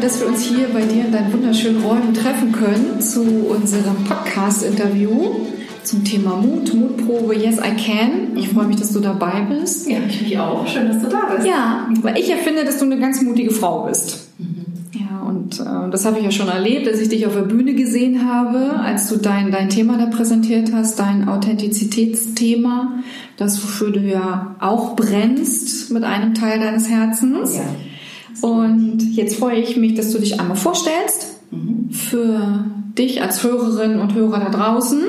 schön, dass wir uns hier bei dir in deinen wunderschönen Räumen treffen können zu unserem Podcast-Interview zum Thema Mut, Mutprobe Yes I Can. Ich freue mich, dass du dabei bist. Ja, ich mich auch. Schön, dass du da bist. Ja, weil ich ja finde, dass du eine ganz mutige Frau bist. Mhm. Ja, und äh, das habe ich ja schon erlebt, dass ich dich auf der Bühne gesehen habe, als du dein, dein Thema da präsentiert hast, dein Authentizitätsthema, das wofür du ja auch brennst mit einem Teil deines Herzens. Ja. Und jetzt freue ich mich, dass du dich einmal vorstellst mhm. für dich als Hörerin und Hörer da draußen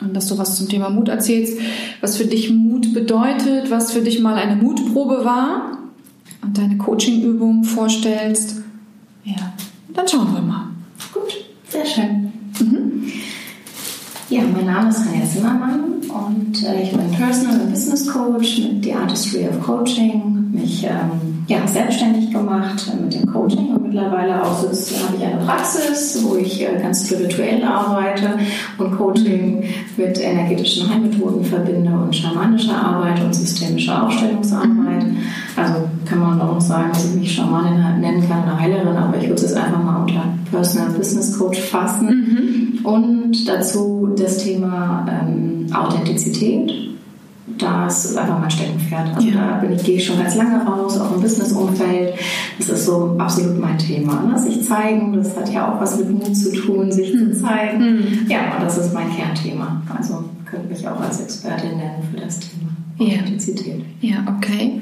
und dass du was zum Thema Mut erzählst, was für dich Mut bedeutet, was für dich mal eine Mutprobe war und deine Coachingübung vorstellst. Ja, dann schauen wir mal. Gut, sehr schön. Mhm. Ja, mein Name ist Rania Zimmermann und äh, ich bin Personal und Business Coach mit The Artistry of Coaching, mich ähm, ja, selbstständig gemacht mit dem Coaching und mittlerweile auch habe ich eine Praxis, wo ich äh, ganz spirituell arbeite und Coaching mit energetischen Heilmethoden verbinde und schamanischer Arbeit und systemischer Aufstellungsarbeit. Also kann man auch sagen, dass ich mich Schamanin nennen kann, eine Heilerin, aber ich würde es einfach mal unter Personal Business Coach fassen. Mhm. Und dazu das Thema ähm, Authentizität. Das ist einfach mein Steckenpferd. Also ja. da bin ich, gehe ich schon ganz lange raus, auch im Businessumfeld. Das ist so absolut mein Thema. Ne? Sich zeigen, das hat ja auch was mit Mut zu tun, sich mhm. zu zeigen. Mhm. Ja, und das ist mein Kernthema. Also könnte mich auch als Expertin nennen für das Thema Authentizität. Ja, ja okay.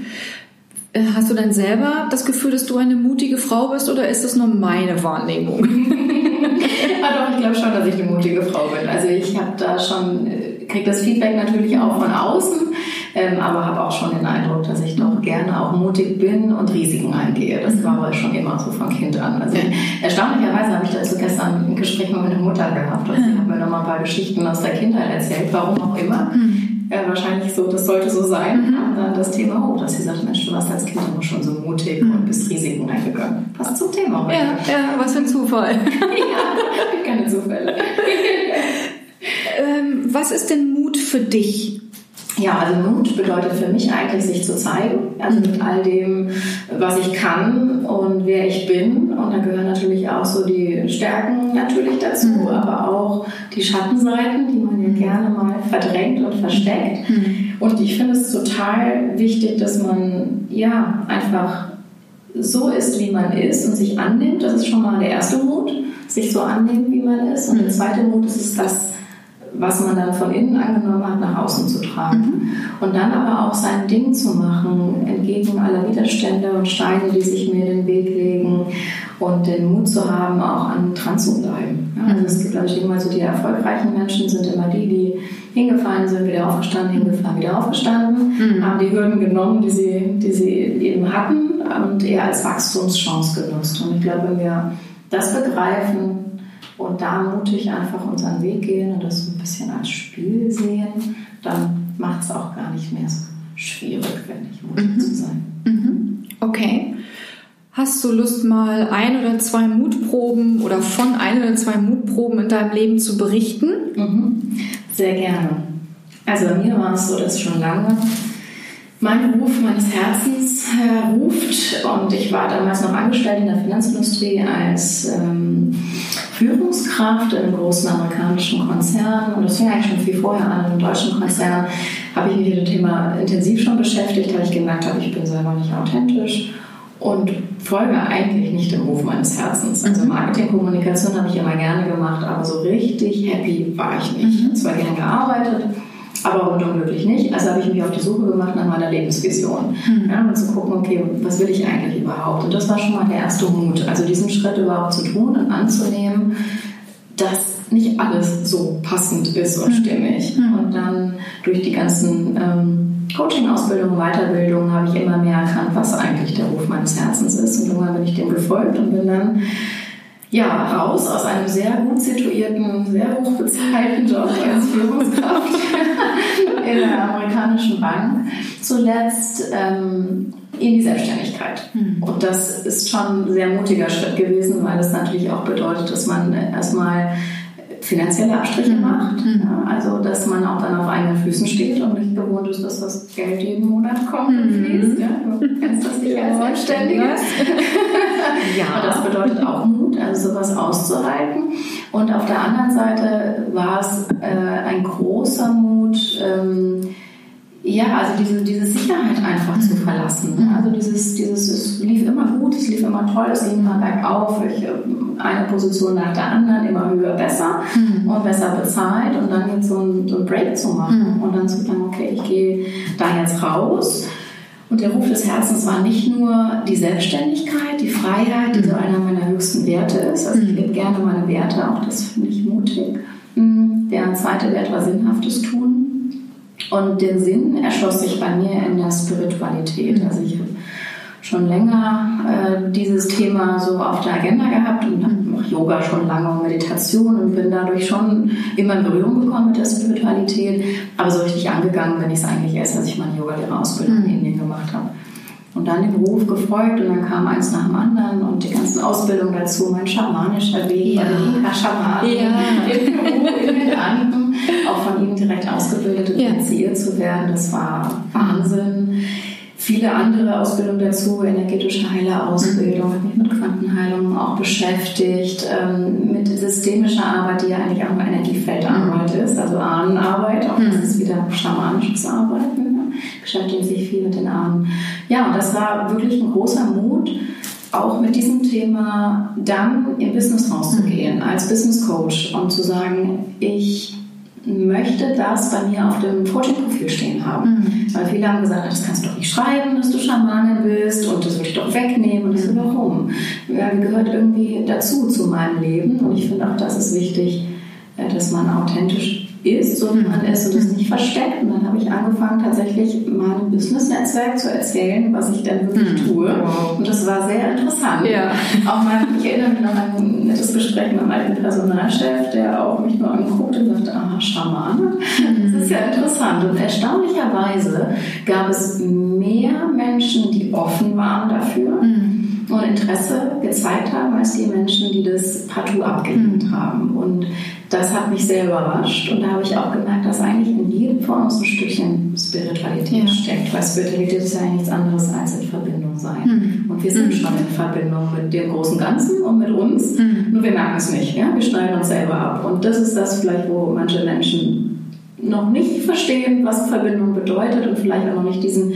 Äh, hast du dann selber das Gefühl, dass du eine mutige Frau bist oder ist das nur meine Wahrnehmung? ah, doch, ich glaube schon, dass ich eine mutige Frau bin. Also ich habe da schon, äh, kriege das Feedback natürlich auch von außen, ähm, aber habe auch schon den Eindruck, dass ich doch gerne auch mutig bin und Risiken eingehe. Das war aber schon immer so von Kind an. Also erstaunlicherweise habe ich dazu gestern ein Gespräch mit meiner Mutter gehabt und sie hat mir nochmal ein paar Geschichten aus der Kindheit erzählt, warum auch immer. Mhm ja, wahrscheinlich so, das sollte so sein. Mhm. Dann das Thema hoch, dass sie sagt, Mensch, du warst als Kind immer schon so mutig mhm. und bist Risiken eingegangen. Passt zum Thema heute. Ja, ja, was für ein Zufall. ja, keine Zufälle. ähm, was ist denn Mut für dich? Ja, also Mut bedeutet für mich eigentlich, sich zu zeigen. Also mit all dem, was ich kann und wer ich bin. Und da gehören natürlich auch so die Stärken natürlich dazu, mhm. aber auch die Schattenseiten, die man ja gerne mal verdrängt und versteckt. Mhm. Und ich finde es total wichtig, dass man ja einfach so ist, wie man ist und sich annimmt. Das ist schon mal der erste Mut, sich so annehmen, wie man ist. Und der zweite Mut ist es, das was man dann von innen angenommen hat, nach außen zu tragen. Mhm. Und dann aber auch sein Ding zu machen, entgegen aller Widerstände und Steine, die sich mir in den Weg legen und den Mut zu haben, auch an dran zu bleiben. Ja, also es gibt, glaube ich, immer so die erfolgreichen Menschen sind immer die, die hingefallen sind, wieder aufgestanden, hingefallen, wieder aufgestanden, mhm. haben die Hürden genommen, die sie, die sie eben hatten und eher als Wachstumschance genutzt. Und ich glaube, wenn wir das begreifen, und da mutig einfach unseren Weg gehen und das so ein bisschen als Spiel sehen, dann macht es auch gar nicht mehr so schwierig, finde ich, mutig mhm. zu sein. Mhm. Okay. Hast du Lust, mal ein oder zwei Mutproben oder von ein oder zwei Mutproben in deinem Leben zu berichten? Mhm. Sehr gerne. Also bei mir war es so, dass schon lange mein Beruf meines Herzens äh, ruft und ich war damals noch angestellt in der Finanzindustrie als ähm, Führungskraft in einem großen amerikanischen Konzern und das fing eigentlich schon viel vorher an, in einem deutschen Konzern habe ich mich mit dem Thema intensiv schon beschäftigt, weil ich gemerkt habe, ich bin selber nicht authentisch und folge eigentlich nicht dem Ruf meines Herzens. Also mhm. Marketingkommunikation habe ich immer gerne gemacht, aber so richtig happy war ich nicht. Mhm. Zwar gerne gearbeitet, aber rundum glücklich nicht. Also habe ich mich auf die Suche gemacht nach meiner Lebensvision. Mhm. Ja, und zu gucken, okay, was will ich eigentlich überhaupt? Und das war schon mal der erste Mut. Also diesen Schritt überhaupt zu tun und anzunehmen, dass nicht alles so passend ist und mhm. stimmig. Mhm. Und dann durch die ganzen ähm, Coaching-Ausbildungen, Weiterbildungen habe ich immer mehr erkannt, was eigentlich der Ruf meines Herzens ist. Und irgendwann bin ich dem gefolgt und bin dann ja, raus aus einem sehr gut situierten, sehr hoch bezahlten Job als Führungskraft in der amerikanischen Bank, zuletzt ähm, in die Selbstständigkeit. Mhm. Und das ist schon ein sehr mutiger Schritt gewesen, weil es natürlich auch bedeutet, dass man erstmal finanzielle Abstriche mhm. macht. Ja, also, dass man auch dann auf eigenen Füßen steht und nicht gewohnt ist, dass das Geld jeden Monat kommt und mhm. fließt. Ja, du kennst das nicht als Selbstständige. ja. Und das bedeutet auch Mut, also sowas auszuhalten. Und auf der anderen Seite war es äh, ein großer Mut, ähm, ja, also diese, diese Sicherheit einfach zu verlassen. Ne? Also dieses, dieses, es lief immer gut, es lief immer toll, es ging immer bergauf, ich, ähm, eine Position nach der anderen, immer höher, besser mhm. und besser bezahlt und dann jetzt so ein, so ein Break zu machen mhm. und dann zu sagen, okay, ich gehe da jetzt raus. Und der Ruf des Herzens war nicht nur die Selbstständigkeit, die Freiheit, die so einer meiner höchsten Werte ist. Also ich mhm. lebe gerne meine Werte, auch das finde ich mutig. Mhm. Der zweite Wert war sinnhaftes Tun. Und der Sinn erschloss sich bei mir in der Spiritualität. Mhm. Also ich schon länger äh, dieses Thema so auf der Agenda gehabt und mache Yoga schon lange und Meditation und bin dadurch schon immer in Berührung gekommen mit der Spiritualität. Aber so richtig angegangen bin ich es eigentlich erst, als ich meine Yoga-Lehrerausbildung mhm. in Indien gemacht habe. Und dann den Beruf gefolgt und dann kam eins nach dem anderen und die ganzen Ausbildungen dazu, mein schamanischer Weg ja. bei den Inka-Schamanen ja. in Peru, in den Anden, auch von ihnen direkt ausgebildet und ja. initiiert zu werden. Das war Wahnsinn. Viele andere Ausbildungen dazu, energetische Heilerausbildung, mhm. habe mich mit Quantenheilung auch beschäftigt, ähm, mit systemischer Arbeit, die ja eigentlich auch eine Energiefeldarbeit mhm. ist, also Ahnenarbeit, auch das mhm. ist wieder schamanisches Arbeiten beschäftigen sich viel mit den Armen. Ja, und das war wirklich ein großer Mut, auch mit diesem Thema dann im Business rauszugehen, mhm. als Business Coach und zu sagen, ich möchte das bei mir auf dem Coaching-Profil stehen haben. Mhm. Weil viele haben gesagt, das kannst du doch nicht schreiben, dass du Schamanin bist und das würde ich doch wegnehmen. Und ich so, warum? Ja, gehört irgendwie dazu zu meinem Leben und ich finde auch, das ist wichtig, äh, dass man authentisch ist, so wie man ist und es nicht versteckt. Und dann habe ich angefangen, tatsächlich meinem Business-Netzwerk zu erzählen, was ich denn wirklich mhm. tue. Und das war sehr interessant. Ja. Auch mal, ich erinnere mich noch an ein nettes Gespräch mit meinem alten Personalchef, der auch mich nur angeguckt und sagte, aha, Schamane. Das ist ja interessant. Und erstaunlicherweise gab es mehr Menschen, die offen waren dafür. Mhm und Interesse gezeigt haben, als die Menschen, die das partout abgelehnt mhm. haben. Und das hat mich sehr überrascht. Und da habe ich auch gemerkt, dass eigentlich in jedem von uns ein Stückchen Spiritualität ja. steckt. Weil Spiritualität ist ja nichts anderes als in Verbindung sein. Mhm. Und wir sind mhm. schon in Verbindung mit dem großen Ganzen und mit uns. Mhm. Nur wir merken es nicht. Ja? Wir schneiden uns selber ab. Und das ist das vielleicht, wo manche Menschen noch nicht verstehen, was Verbindung bedeutet und vielleicht auch noch nicht diesen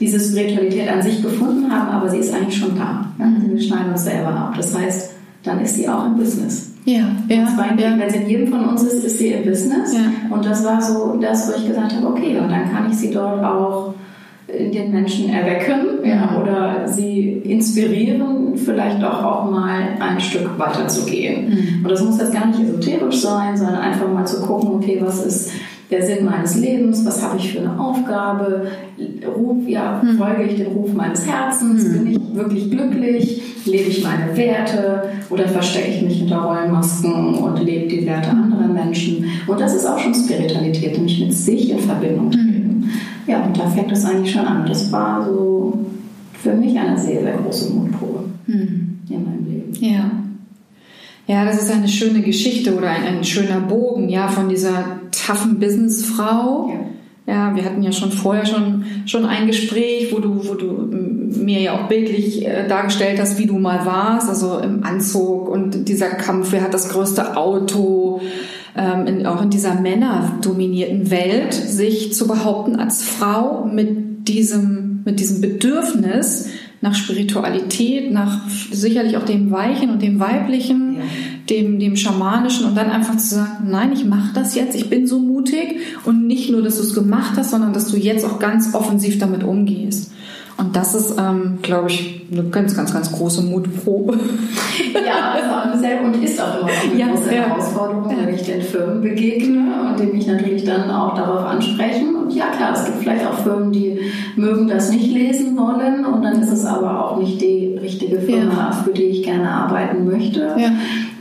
diese Spiritualität an sich gefunden haben, aber sie ist eigentlich schon da. Ja? Also wir schneiden uns selber ab. Das heißt, dann ist sie auch im Business. Ja, ja, ja. Wenn sie in jedem von uns ist, ist sie im Business. Ja. Und das war so das, wo ich gesagt habe, okay, und dann kann ich sie dort auch in den Menschen erwecken ja, mhm. oder sie inspirieren, vielleicht auch, auch mal ein Stück weiter zu gehen. Mhm. Und das muss jetzt gar nicht esoterisch sein, sondern einfach mal zu gucken, okay, was ist der Sinn meines Lebens, was habe ich für eine Aufgabe, Ruf, ja, hm. folge ich dem Ruf meines Herzens, hm. bin ich wirklich glücklich, lebe ich meine Werte oder verstecke ich mich hinter Rollenmasken und lebe die Werte hm. anderer Menschen. Und das ist auch schon Spiritualität, nämlich mit sich in Verbindung hm. treten. Ja, und da fängt es eigentlich schon an. Das war so für mich eine sehr, sehr große Mutprobe hm. in meinem Leben. Ja. Ja, das ist eine schöne Geschichte oder ein, ein schöner Bogen, ja, von dieser taffen Businessfrau. Ja. Ja, wir hatten ja schon vorher schon, schon ein Gespräch, wo du, wo du mir ja auch bildlich äh, dargestellt hast, wie du mal warst, also im Anzug und dieser Kampf, wer hat das größte Auto, ähm, in, auch in dieser männerdominierten Welt, sich zu behaupten als Frau mit diesem, mit diesem Bedürfnis, nach Spiritualität, nach sicherlich auch dem Weichen und dem Weiblichen, ja. Dem, dem Schamanischen und dann einfach zu sagen, nein, ich mache das jetzt, ich bin so mutig und nicht nur, dass du es gemacht hast, sondern dass du jetzt auch ganz offensiv damit umgehst. Und das ist, ähm, glaube ich, eine ganz, ganz, ganz große Mutprobe. Ja, sehr und ist auch immer eine ja, große ja. Herausforderung, wenn ich den Firmen begegne und die mich natürlich dann auch darauf ansprechen. Und ja, klar, es gibt vielleicht auch Firmen, die mögen das nicht lesen wollen und dann ist es aber auch nicht die richtige Firma, ja. für die ich gerne arbeiten möchte.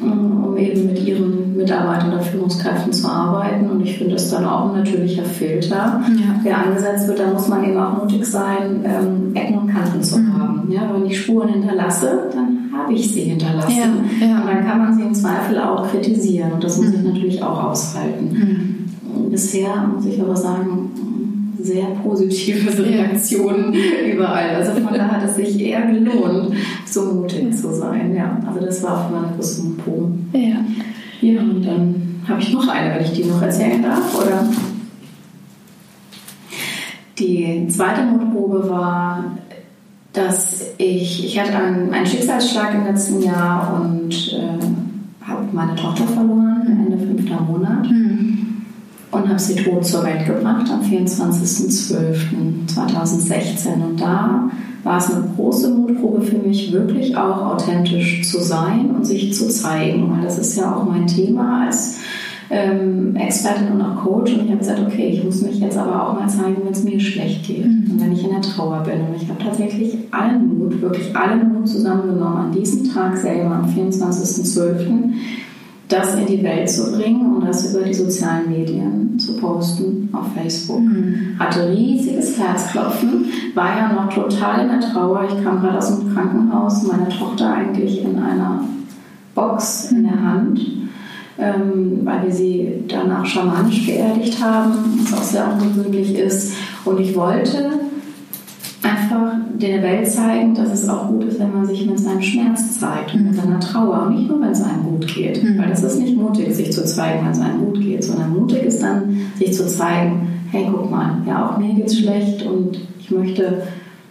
Ja um eben mit ihren Mitarbeitern oder Führungskräften zu arbeiten. Und ich finde das dann auch ein natürlicher Filter, ja. der angesetzt wird. Da muss man eben auch mutig sein, ähm, Ecken und Kanten zu mhm. haben. Ja, wenn ich Spuren hinterlasse, dann habe ich sie hinterlassen. Ja, ja. Und dann kann man sie im Zweifel auch kritisieren und das muss mhm. ich natürlich auch aushalten. Mhm. Bisher muss ich aber sagen, sehr positive Reaktionen überall. Also von daher hat es sich eher gelohnt, so mutig zu sein. Ja, also das war für meine große Mutprobe. Ja. Ja, und dann habe ich noch eine, wenn ich die noch erzählen darf, oder? Die zweite Mutprobe war, dass ich, ich hatte einen, einen Schicksalsschlag im letzten Jahr und äh, habe meine Tochter verloren, Ende fünfter Monat. Mhm und habe sie tot zur Welt gebracht am 24.12.2016. Und da war es eine große Mutprobe für mich, wirklich auch authentisch zu sein und sich zu zeigen, weil das ist ja auch mein Thema als ähm, Expertin und auch Coach. Und ich habe gesagt, okay, ich muss mich jetzt aber auch mal zeigen, wenn es mir schlecht geht mhm. und wenn ich in der Trauer bin. Und ich habe tatsächlich allen Mut, wirklich allen Mut zusammengenommen, an diesem Tag selber, am 24.12., das in die Welt zu bringen und das über die sozialen Medien zu posten auf Facebook. Mhm. Hatte riesiges Herzklopfen, war ja noch total in der Trauer. Ich kam gerade aus dem Krankenhaus, meine Tochter eigentlich in einer Box in der Hand, ähm, weil wir sie danach schamanisch beerdigt haben, was auch sehr ungewöhnlich ist. Und ich wollte einfach der Welt zeigen, dass es auch gut ist, wenn man sich mit seinem Schmerz zeigt und mit seiner Trauer, nicht nur, wenn es einem gut geht. Mhm. Weil es ist nicht mutig, sich zu zeigen, wenn es einem gut geht, sondern mutig ist dann, sich zu zeigen, hey, guck mal, ja, auch mir geht es schlecht und ich möchte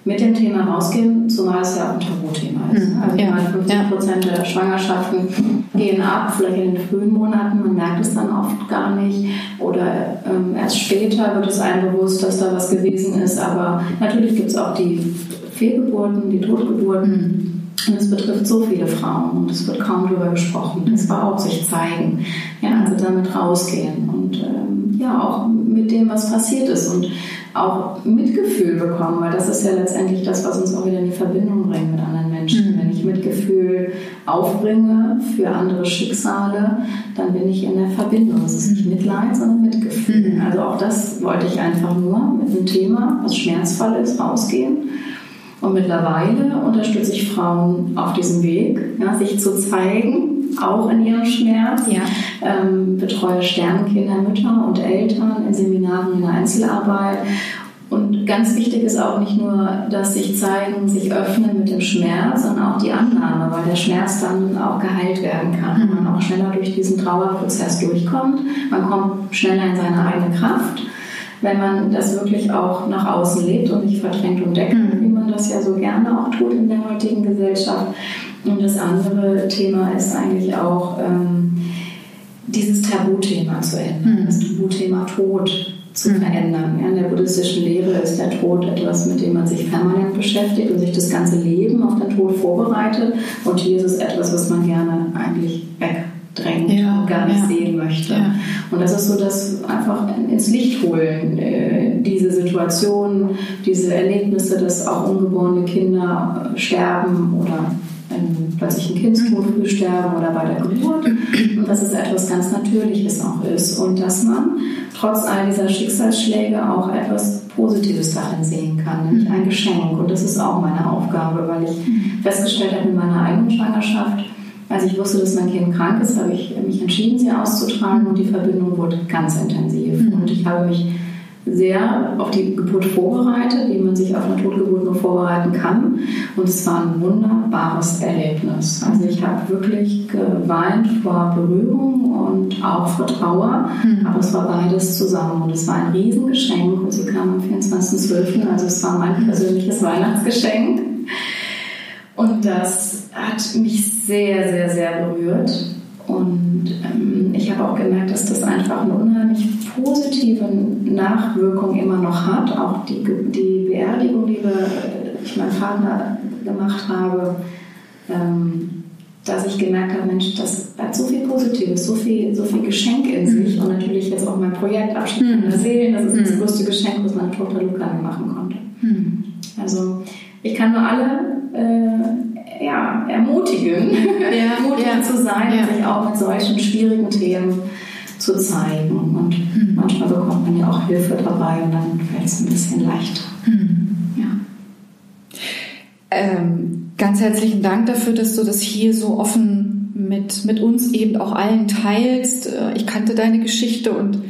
mit dem Thema rausgehen, zumal es ja auch ein Tabuthema ist. Mhm. Also ja. 50 Prozent der Schwangerschaften gehen ab, vielleicht in den frühen Monaten, man merkt es dann oft gar nicht. Oder ähm, erst später wird es einem bewusst, dass da was gewesen ist. Aber natürlich gibt es auch die Fehlgeburten, die Totgeburten. Mhm. Und es betrifft so viele Frauen und es wird kaum darüber gesprochen. Das war auch sich zeigen, ja, also damit rausgehen und ähm, ja, auch mit dem, was passiert ist. Und auch Mitgefühl bekommen, weil das ist ja letztendlich das, was uns auch wieder in die Verbindung bringt mit anderen Menschen. Mhm. Wenn ich Mitgefühl aufbringe für andere Schicksale, dann bin ich in der Verbindung. Es ist nicht Mitleid, sondern Mitgefühl. Mhm. Also auch das wollte ich einfach nur mit einem Thema, was schmerzvoll ist, rausgehen. Und mittlerweile unterstütze ich Frauen auf diesem Weg, ja, sich zu zeigen, auch in ihrem Schmerz. Ja. Ähm, betreue Sternenkinder, Mütter und Eltern in Seminaren in der Einzelarbeit. Und ganz wichtig ist auch nicht nur, dass sich zeigen, sich öffnen mit dem Schmerz, sondern auch die Annahme, weil der Schmerz dann auch geheilt werden kann. Mhm. Man auch schneller durch diesen Trauerprozess durchkommt. Man kommt schneller in seine eigene Kraft, wenn man das wirklich auch nach außen lebt und nicht verdrängt und deckt, mhm. Das ja so gerne auch tut in der heutigen Gesellschaft. Und das andere Thema ist eigentlich auch ähm, dieses Tabuthema zu ändern, mhm. das Tabuthema Tod zu mhm. verändern. Ja, in der buddhistischen Lehre ist der Tod etwas, mit dem man sich permanent beschäftigt und sich das ganze Leben auf den Tod vorbereitet. Und hier ist es etwas, was man gerne eigentlich wegdrängt ja, und gar nicht ja. sehen möchte. Ja. Und das ist so das einfach ins Licht holen, äh, diese Situation, diese Erlebnisse, dass auch ungeborene Kinder sterben oder wenn plötzlich ein Kindstod früh sterben oder bei der Geburt und dass es etwas ganz Natürliches auch ist und dass man trotz all dieser Schicksalsschläge auch etwas Positives darin sehen kann, nämlich ein Geschenk. Und das ist auch meine Aufgabe, weil ich festgestellt habe in meiner eigenen Schwangerschaft, als ich wusste, dass mein Kind krank ist, habe ich mich entschieden, sie auszutragen und die Verbindung wurde ganz intensiv. Und ich habe mich sehr auf die Geburt vorbereitet, wie man sich auf eine Totgeburt nur vorbereiten kann. Und es war ein wunderbares Erlebnis. Also ich habe wirklich geweint vor Berührung und auch vor Trauer, mhm. aber es war beides zusammen. Und es war ein Riesengeschenk und sie kam am 24.12., also es war mein persönliches Weihnachtsgeschenk. Und das hat mich sehr, sehr, sehr berührt. Und ähm, ich habe auch gemerkt, dass das einfach eine unheimlich positive Nachwirkung immer noch hat. Auch die, die Beerdigung, die wir, ich meinem Partner gemacht habe, ähm, dass ich gemerkt habe, Mensch, das hat so viel Positives, so viel, so viel Geschenk in mhm. sich. Und natürlich jetzt auch mein Projekt Abschied mhm. der Seelen, das ist das mhm. größte Geschenk, was meine Tochter Luca machen konnte. Mhm. Also ich kann nur alle äh, ermutigen, ja, mutig ja. zu sein ja. und sich auch mit solchen schwierigen Themen zu zeigen. Und mhm. manchmal bekommt man ja auch Hilfe dabei und dann fällt es ein bisschen leichter. Mhm. Ja. Ähm, Ganz herzlichen Dank dafür, dass du das hier so offen mit, mit uns eben auch allen teilst. Äh, ich kannte deine Geschichte und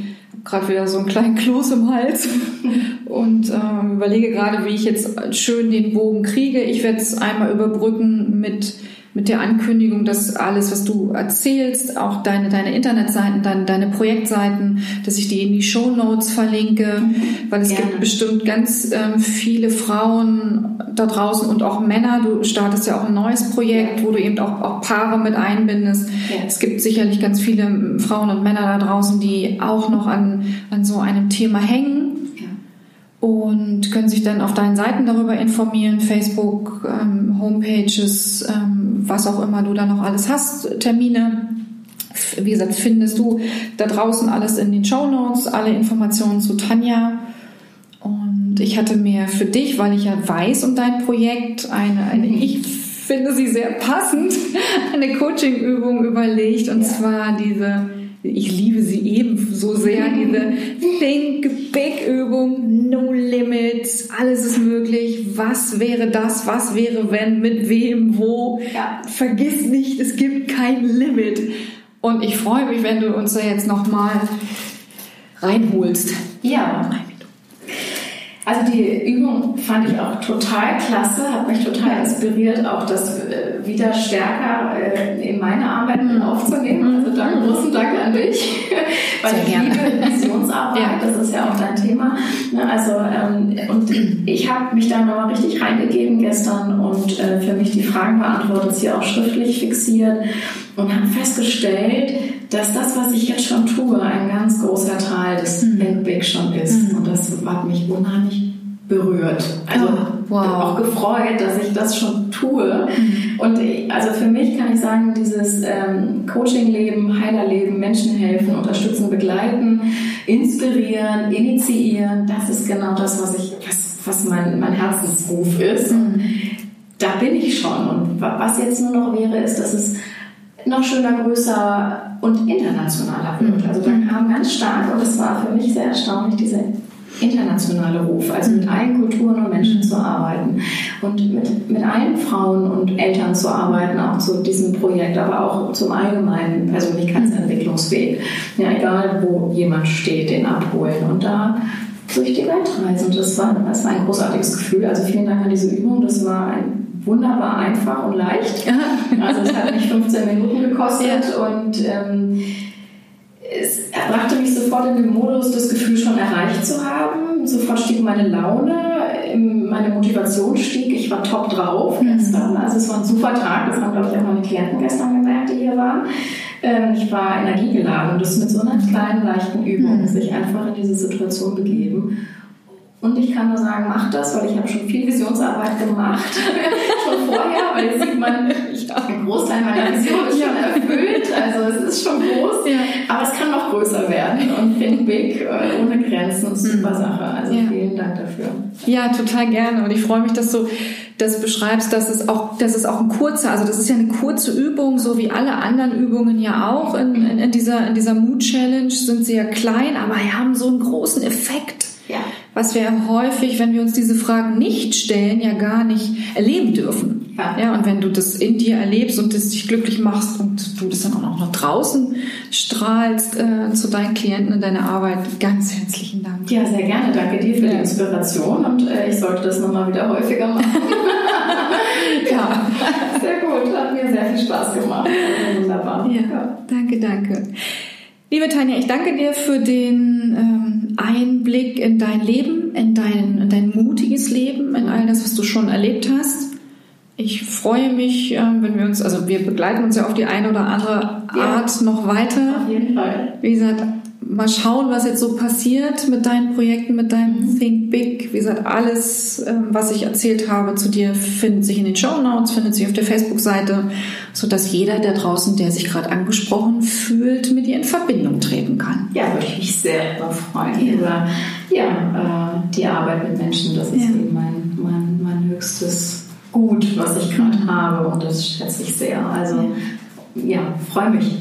gerade wieder so einen kleinen Kloß im Hals und äh, überlege gerade, wie ich jetzt schön den Bogen kriege. Ich werde es einmal überbrücken mit mit der Ankündigung, dass alles, was du erzählst, auch deine, deine Internetseiten, deine, deine Projektseiten, dass ich die in die Show Notes verlinke, weil es Gerne. gibt bestimmt ganz ähm, viele Frauen da draußen und auch Männer. Du startest ja auch ein neues Projekt, wo du eben auch, auch Paare mit einbindest. Ja. Es gibt sicherlich ganz viele Frauen und Männer da draußen, die auch noch an, an so einem Thema hängen und können sich dann auf deinen Seiten darüber informieren, Facebook, ähm, Homepages, ähm, was auch immer du da noch alles hast, Termine. Wie gesagt, findest du da draußen alles in den Show Notes, alle Informationen zu Tanja. Und ich hatte mir für dich, weil ich ja weiß um dein Projekt, eine, eine ich finde sie sehr passend, eine Coaching-Übung überlegt. Und ja. zwar diese ich liebe sie eben so sehr, diese Think Big Übung, No Limits, alles ist möglich, was wäre das, was wäre wenn, mit wem, wo. Ja. Vergiss nicht, es gibt kein Limit. Und ich freue mich, wenn du uns da jetzt nochmal reinholst. Ja. Also die Übung fand ich auch total klasse, hat mich total inspiriert, auch das äh, wieder stärker äh, in meine Arbeit mhm. aufzunehmen. Also danke, mhm. großen Dank an dich, weil ich liebe Visionsarbeit, ja. das ist ja auch dein Thema. Ne, also ähm, und ich habe mich da nochmal richtig reingegeben gestern und äh, für mich die Fragen beantwortet, sie auch schriftlich fixiert und habe festgestellt, dass das, was ich jetzt schon tue, ein ganz großer Teil des mhm. Schon ist. Mhm. Und das hat mich unheimlich berührt. Also oh, wow. auch gefreut, dass ich das schon tue. Mhm. Und also für mich kann ich sagen, dieses ähm, Coaching-Leben, Heilerleben, Menschen helfen, unterstützen, begleiten, inspirieren, initiieren, das ist genau das, was ich, was, was mein, mein Herzensruf ist. Mhm. Da bin ich schon. Und was jetzt nur noch wäre, ist, dass es noch schöner, größer und internationaler wird. Also da kam ganz stark, und es war für mich sehr erstaunlich, dieser internationale Ruf, also mit allen Kulturen und Menschen zu arbeiten und mit, mit allen Frauen und Eltern zu arbeiten, auch zu diesem Projekt, aber auch zum allgemeinen Persönlichkeitsentwicklungsweg. Ja, egal wo jemand steht, den abholen und da durch die Welt reisen. Und das war, das war ein großartiges Gefühl. Also vielen Dank an diese Übung. Das war ein wunderbar einfach und leicht. Also es hat mich 15 Minuten gekostet ja. und ähm, es brachte mich sofort in den Modus, das Gefühl schon erreicht zu haben. Sofort stieg meine Laune, meine Motivation stieg, ich war top drauf mhm. gestern. Also es war ein super Tag, das haben glaube ich auch meine Klienten gestern gemerkt, die hier waren. Ähm, ich war energiegeladen und das mit so einer kleinen, leichten Übung, mhm. sich einfach in diese Situation begeben. Und ich kann nur sagen, mach das, weil ich habe schon viel Visionsarbeit gemacht, schon vorher, weil jetzt sieht man, ich habe einen Großteil meiner Vision ist schon erfüllt, also es ist schon groß, ja. aber es kann noch größer werden und Think Big äh, ohne Grenzen ist super mhm. Sache. Also ja. vielen Dank dafür. Ja, total gerne und ich freue mich, dass du das beschreibst, dass es auch, dass es auch ein kurzer, also das ist ja eine kurze Übung, so wie alle anderen Übungen ja auch in, in, in dieser, in dieser Mood Challenge sind sie ja klein, aber haben so einen großen Effekt. Ja was wir häufig, wenn wir uns diese Fragen nicht stellen, ja gar nicht erleben dürfen. Ja. ja, und wenn du das in dir erlebst und das dich glücklich machst und du das dann auch noch draußen strahlst äh, zu deinen Klienten in deiner Arbeit, ganz herzlichen Dank. Ja, sehr gerne. Danke dir für die Inspiration und äh, ich sollte das nochmal wieder häufiger machen. ja, sehr gut. Hat mir sehr viel Spaß gemacht. Wunderbar. Ja, ja. danke, danke. Liebe Tanja, ich danke dir für den ähm, Einblick in dein Leben, in dein, in dein mutiges Leben, in all das, was du schon erlebt hast. Ich freue mich, ähm, wenn wir uns, also wir begleiten uns ja auf die eine oder andere Art ja, noch weiter. Auf jeden Fall. Wie gesagt, mal schauen, was jetzt so passiert mit deinen Projekten, mit deinem mhm. Think Big. Wie gesagt, alles, ähm, was ich erzählt habe zu dir, findet sich in den Show Notes, findet sich auf der Facebook-Seite, sodass jeder da draußen, der sich gerade angesprochen fühlt, mit dir in Verbindung treten kann. Ja, würde ich mich sehr darüber freuen. Ja. Über ja, äh, die Arbeit mit Menschen, das ist ja. eben mein, mein, mein höchstes Gut, was ich gerade mhm. habe und das schätze ich sehr. Also ja, freue mich.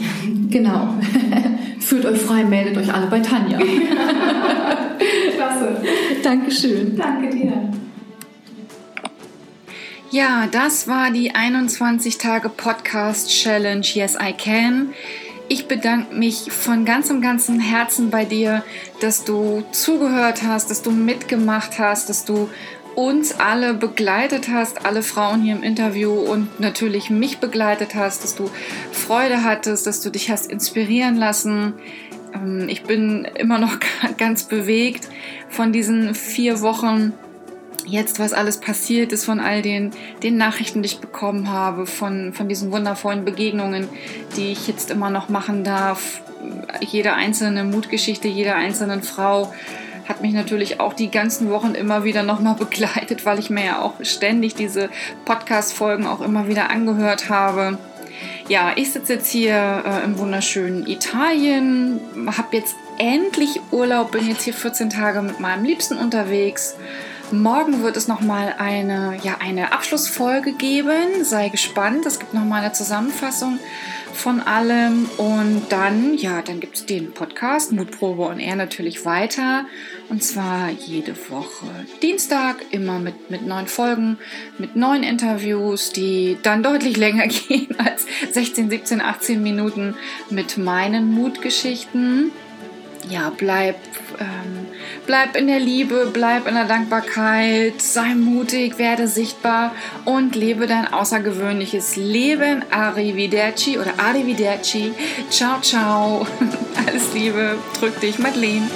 Genau. Fühlt euch frei, meldet euch alle bei Tanja. Klasse. Dankeschön. Danke dir. Ja, das war die 21 Tage Podcast Challenge Yes I Can. Ich bedanke mich von ganzem, ganzem Herzen bei dir, dass du zugehört hast, dass du mitgemacht hast, dass du uns alle begleitet hast, alle Frauen hier im Interview und natürlich mich begleitet hast, dass du Freude hattest, dass du dich hast inspirieren lassen. Ähm, ich bin immer noch ganz bewegt von diesen vier Wochen jetzt, was alles passiert ist, von all den, den Nachrichten, die ich bekommen habe, von, von diesen wundervollen Begegnungen, die ich jetzt immer noch machen darf. Jede einzelne Mutgeschichte, jeder einzelnen Frau hat mich natürlich auch die ganzen Wochen immer wieder nochmal begleitet, weil ich mir ja auch ständig diese Podcast-Folgen auch immer wieder angehört habe. Ja, ich sitze jetzt hier äh, im wunderschönen Italien, habe jetzt endlich Urlaub, bin jetzt hier 14 Tage mit meinem Liebsten unterwegs Morgen wird es nochmal eine, ja, eine Abschlussfolge geben. Sei gespannt. Es gibt nochmal eine Zusammenfassung von allem. Und dann, ja, dann gibt es den Podcast Mutprobe und er natürlich weiter. Und zwar jede Woche Dienstag, immer mit, mit neuen Folgen, mit neuen Interviews, die dann deutlich länger gehen als 16, 17, 18 Minuten mit meinen Mutgeschichten. Ja, bleib. Ähm, Bleib in der Liebe, bleib in der Dankbarkeit, sei mutig, werde sichtbar und lebe dein außergewöhnliches Leben. Arrivederci oder Arrivederci. Ciao, ciao. Alles Liebe. Drück dich, Madeleine.